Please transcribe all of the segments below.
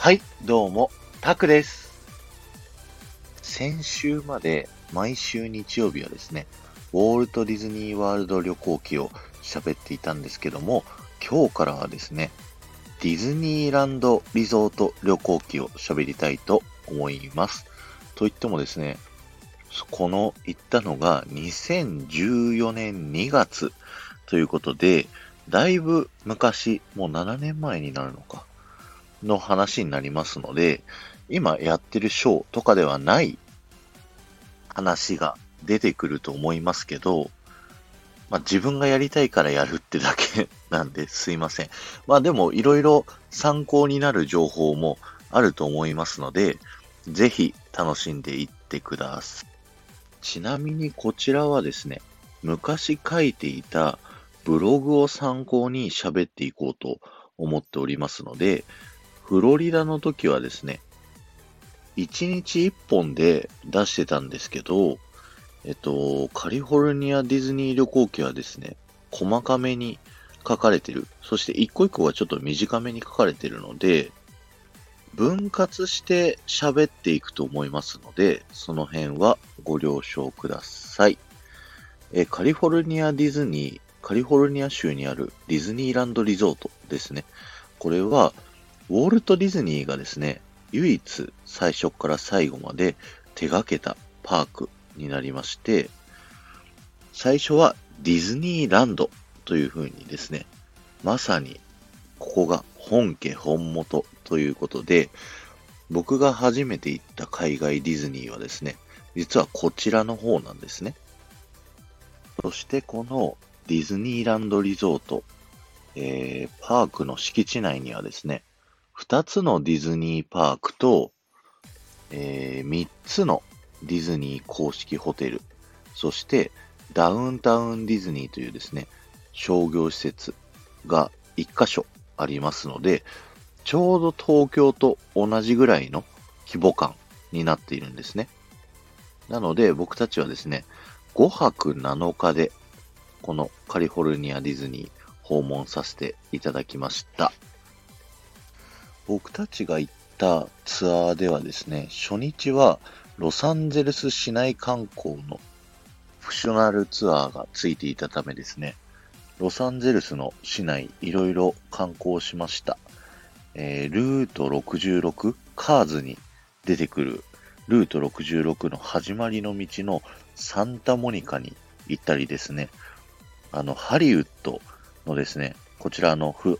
はい、どうも、タクです。先週まで毎週日曜日はですね、ウォールト・ディズニー・ワールド旅行記を喋っていたんですけども、今日からはですね、ディズニーランド・リゾート旅行記を喋りたいと思います。と言ってもですね、この行ったのが2014年2月ということで、だいぶ昔、もう7年前になるのか、の話になりますので、今やってるショーとかではない話が出てくると思いますけど、まあ自分がやりたいからやるってだけ なんですいません。まあでもいろいろ参考になる情報もあると思いますので、ぜひ楽しんでいってください。ちなみにこちらはですね、昔書いていたブログを参考に喋っていこうと思っておりますので、フロリダの時はですね、1日1本で出してたんですけど、えっと、カリフォルニアディズニー旅行記はですね、細かめに書かれてる。そして一個一個がちょっと短めに書かれてるので、分割して喋っていくと思いますので、その辺はご了承ください。えカリフォルニアディズニー、カリフォルニア州にあるディズニーランドリゾートですね。これは、ウォルト・ディズニーがですね、唯一最初から最後まで手掛けたパークになりまして、最初はディズニーランドという風にですね、まさにここが本家本元ということで、僕が初めて行った海外ディズニーはですね、実はこちらの方なんですね。そしてこのディズニーランドリゾート、えー、パークの敷地内にはですね、2つのディズニーパークと、えー、3つのディズニー公式ホテル、そしてダウンタウンディズニーというですね、商業施設が1箇所ありますので、ちょうど東京と同じぐらいの規模感になっているんですね。なので僕たちはですね、5泊7日でこのカリフォルニアディズニー訪問させていただきました。僕たちが行ったツアーではですね、初日はロサンゼルス市内観光のオプショナルツアーがついていたためですね、ロサンゼルスの市内いろいろ観光しました。えー、ルート66、カーズに出てくるルート66の始まりの道のサンタモニカに行ったりですね、あの、ハリウッドのですね、こちらのフ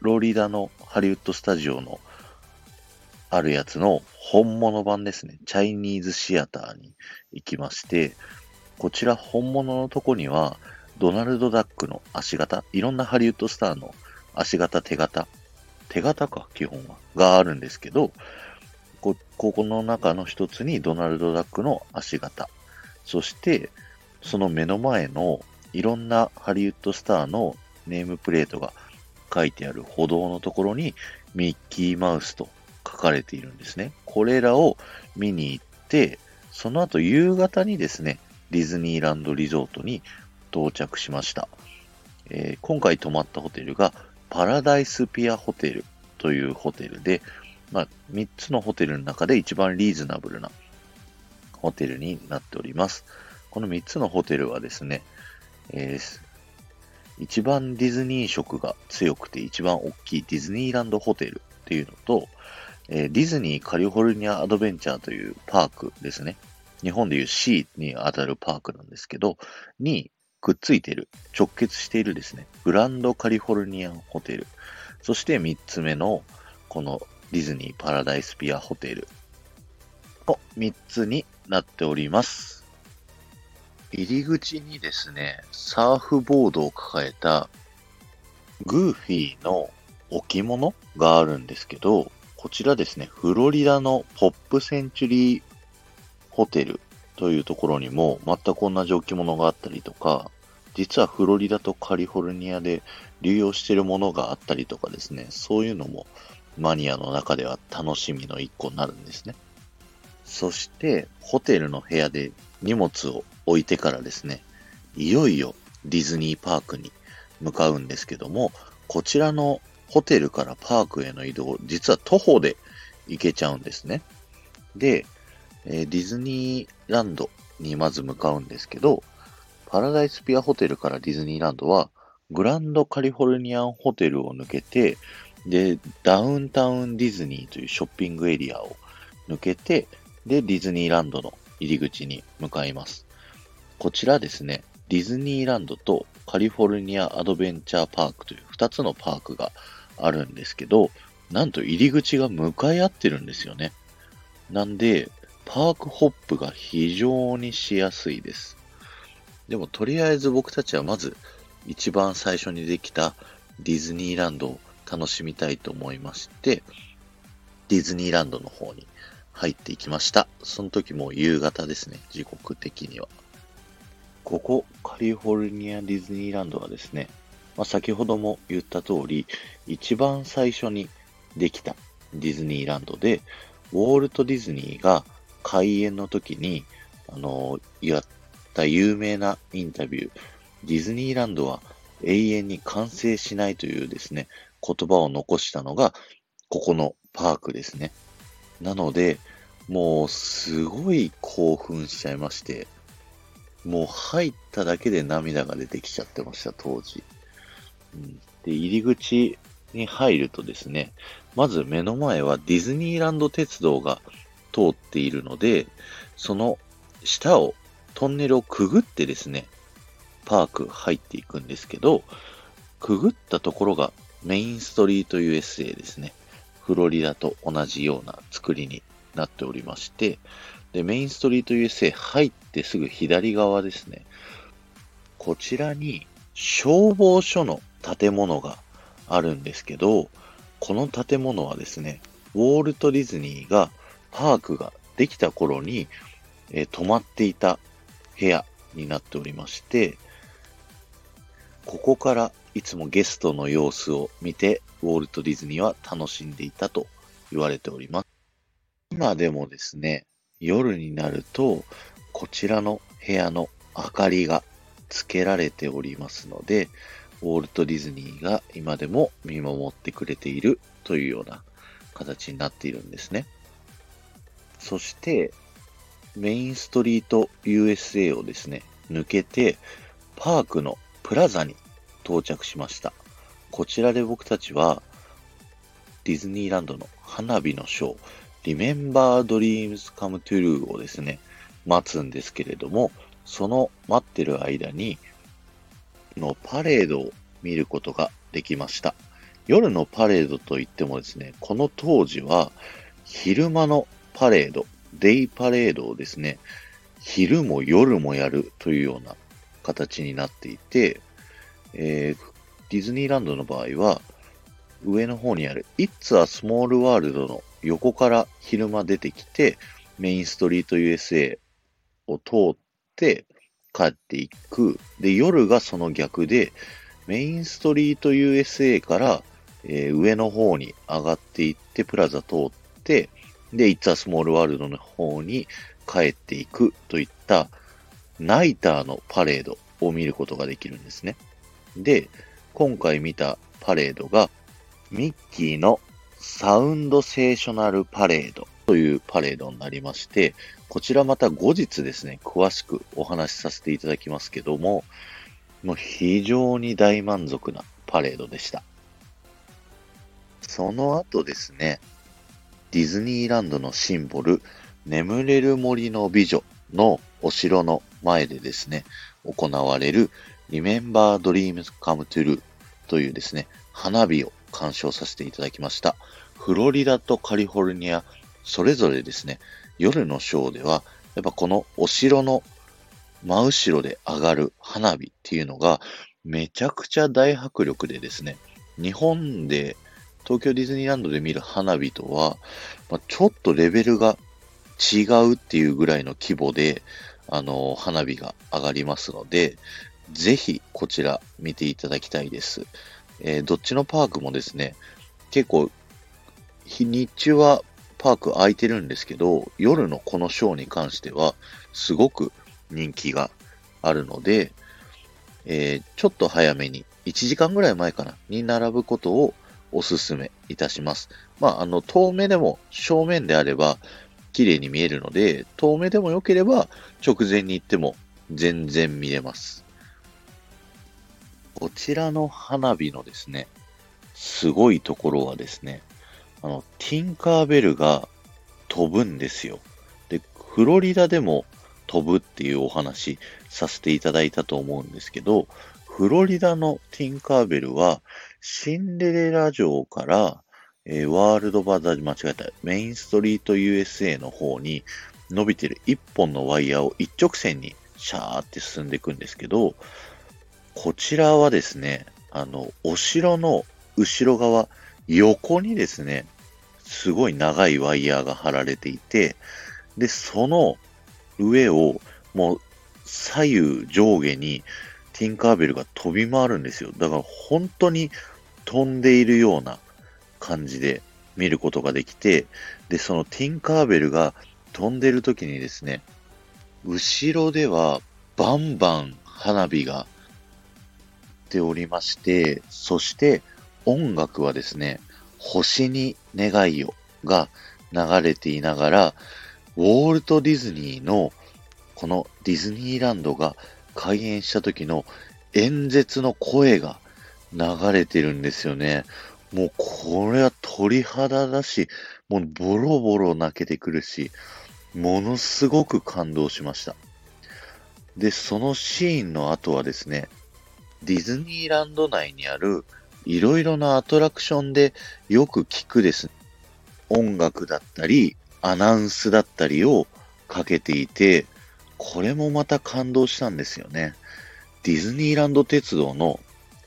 ロリダのハリウッドスタジオのあるやつの本物版ですね、チャイニーズシアターに行きまして、こちら本物のとこには、ドナルド・ダックの足型、いろんなハリウッドスターの足型、手型、手型か、基本は、があるんですけど、こ、ここの中の一つにドナルド・ダックの足型、そして、その目の前のいろんなハリウッドスターのネームプレートが書いてある歩道のところにミッキーマウスと書かれているんですね。これらを見に行って、その後夕方にですね、ディズニーランドリゾートに到着しました。えー今回泊まったホテルがパラダイスピアホテルというホテルで、まあ、3つのホテルの中で一番リーズナブルなホテルになっております。この3つのホテルはですね、えー一番ディズニー色が強くて一番大きいディズニーランドホテルっていうのと、えーディズニーカリフォルニアアドベンチャーというパークですね。日本でいう C に当たるパークなんですけど、にくっついている、直結しているですね、グランドカリフォルニアンホテル。そして3つ目の、このディズニーパラダイスピアホテルの3つになっております。入り口にですね、サーフボードを抱えたグーフィーの置物があるんですけど、こちらですね、フロリダのポップセンチュリーホテルというところにも全く同じ置物があったりとか、実はフロリダとカリフォルニアで流用しているものがあったりとかですね、そういうのもマニアの中では楽しみの一個になるんですね。そして、ホテルの部屋で荷物を置いてからですね、いよいよディズニーパークに向かうんですけども、こちらのホテルからパークへの移動、実は徒歩で行けちゃうんですね。で、え、ディズニーランドにまず向かうんですけど、パラダイスピアホテルからディズニーランドは、グランドカリフォルニアンホテルを抜けて、で、ダウンタウンディズニーというショッピングエリアを抜けて、で、ディズニーランドの入り口に向かいます。こちらですね、ディズニーランドとカリフォルニアアドベンチャーパークという2つのパークがあるんですけど、なんと入り口が向かい合ってるんですよね。なんで、パークホップが非常にしやすいです。でもとりあえず僕たちはまず一番最初にできたディズニーランドを楽しみたいと思いまして、ディズニーランドの方に入っていきました。その時も夕方ですね、時刻的には。ここ、カリフォルニアディズニーランドはですね、まあ、先ほども言った通り、一番最初にできたディズニーランドで、ウォールト・ディズニーが開園の時に、あの、やった有名なインタビュー、ディズニーランドは永遠に完成しないというですね、言葉を残したのが、ここのパークですね。なので、もうすごい興奮しちゃいまして、もう入っただけで涙が出てきちゃってました、当時。うん、で、入り口に入るとですね、まず目の前はディズニーランド鉄道が通っているので、その下を、トンネルをくぐってですね、パーク入っていくんですけど、くぐったところがメインストリート USA ですね。フロリダと同じような作りになっておりまして、で、メインストリート USA 入ってすぐ左側ですね。こちらに消防署の建物があるんですけど、この建物はですね、ウォールト・ディズニーがパークができた頃に、えー、泊まっていた部屋になっておりまして、ここからいつもゲストの様子を見て、ウォルト・ディズニーは楽しんでいたと言われております。今でもですね、夜になると、こちらの部屋の明かりがつけられておりますので、ウォルト・ディズニーが今でも見守ってくれているというような形になっているんですね。そして、メインストリート USA をですね、抜けて、パークのプラザに到着しました。こちらで僕たちは、ディズニーランドの花火のショー、Remember Dreams Come True をですね、待つんですけれども、その待ってる間に、のパレードを見ることができました。夜のパレードといってもですね、この当時は昼間のパレード、デイパレードをですね、昼も夜もやるというような形になっていて、えー、ディズニーランドの場合は、上の方にある It's a Small World の横から昼間出てきて、メインストリート USA を通って帰っていく。で、夜がその逆で、メインストリート USA から、えー、上の方に上がっていって、プラザ通って、で、It's a Small World の方に帰っていくといったナイターのパレードを見ることができるんですね。で、今回見たパレードがミッキーのサウンドセーショナルパレードというパレードになりまして、こちらまた後日ですね、詳しくお話しさせていただきますけども、もう非常に大満足なパレードでした。その後ですね、ディズニーランドのシンボル、眠れる森の美女のお城の前でですね、行われる Remember Dreams Come True というですね、花火を鑑賞させていただきました。フロリダとカリフォルニア、それぞれですね、夜のショーでは、やっぱこのお城の真後ろで上がる花火っていうのが、めちゃくちゃ大迫力でですね、日本で東京ディズニーランドで見る花火とは、まあ、ちょっとレベルが違うっていうぐらいの規模で、あの、花火が上がりますので、ぜひこちら見ていただきたいです。えー、どっちのパークもですね、結構、日中はパーク空いてるんですけど、夜のこのショーに関しては、すごく人気があるので、えー、ちょっと早めに、1時間ぐらい前かな、に並ぶことをおすすめいたします。まあ、あの、遠目でも正面であれば綺麗に見えるので、遠目でも良ければ直前に行っても全然見れます。こちらの花火のですね、すごいところはですね、あの、ティンカーベルが飛ぶんですよ。で、フロリダでも飛ぶっていうお話させていただいたと思うんですけど、フロリダのティンカーベルは、シンデレラ城から、えー、ワールドバザー間違えた、メインストリート USA の方に伸びてる一本のワイヤーを一直線にシャーって進んでいくんですけど、こちらはですね、あの、お城の後ろ側、横にですね、すごい長いワイヤーが張られていて、で、その上をもう左右上下にティンカーベルが飛び回るんですよ。だから本当に飛んでいるような感じで見ることができて、で、そのティンカーベルが飛んでる時にですね、後ろではバンバン花火がておりまして、そして音楽はですね、星に願いをが流れていながら、ウォルト・ディズニーのこのディズニーランドが開園した時の演説の声が流れてるんですよね。もうこれは鳥肌だし、もうボロボロ泣けてくるし、ものすごく感動しました。で、そのシーンの後はですね、ディズニーランド内にあるいろいろなアトラクションでよく聞くですね、音楽だったり、アナウンスだったりをかけていて、これもまた感動したんですよね。ディズニーランド鉄道の、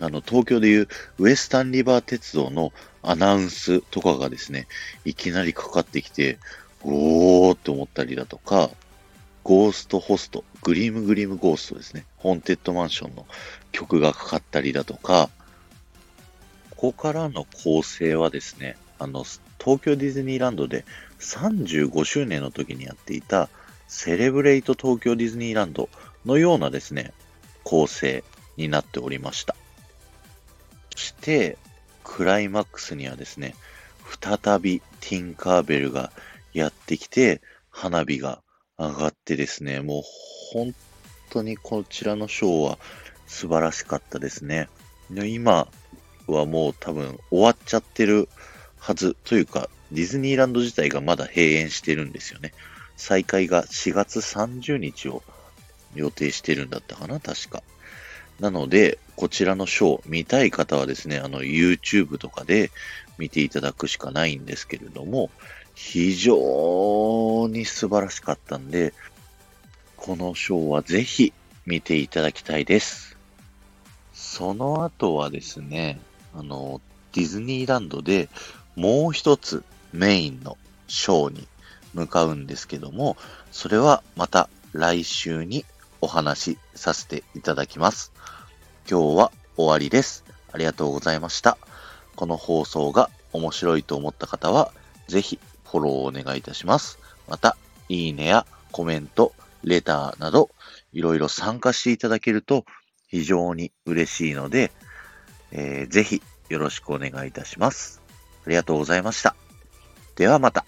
あの、東京でいうウエスタンリバー鉄道のアナウンスとかがですね、いきなりかかってきて、おーって思ったりだとか、ゴーストホスト、 Grim Grinning Ghosts ですね。ホーンテッドマンションの曲がかかったりだとか、ここからの構成はですね、あの、東京ディズニーランドで35周年の時にやっていたセレブレイト東京ディズニーランドのようなですね、構成になっておりました。そして、クライマックスにはですね、再びティンカーベルがやってきて、花火が上がってですね、もう本当にこちらのショーは素晴らしかったですね。今はもう多分終わっちゃってるはずというか、ディズニーランド自体がまだ閉園してるんですよね。再開が4月30日を予定してるんだったかな、確か。なので、こちらのショー見たい方はですね、あの YouTube とかで見ていただくしかないんですけれども、非常に素晴らしかったんで、このショーはぜひ見ていただきたいです。その後はですね、あの、ディズニーランドでもう一つメインのショーに向かうんですけども、それはまた来週にお話しさせていただきます。今日は終わりです。ありがとうございました。この放送が面白いと思った方は、ぜひフォローをお願いいたします。また、いいねやコメント、レターなど、いろいろ参加していただけると非常に嬉しいので、えー、ぜひよろしくお願いいたします。ありがとうございました。ではまた。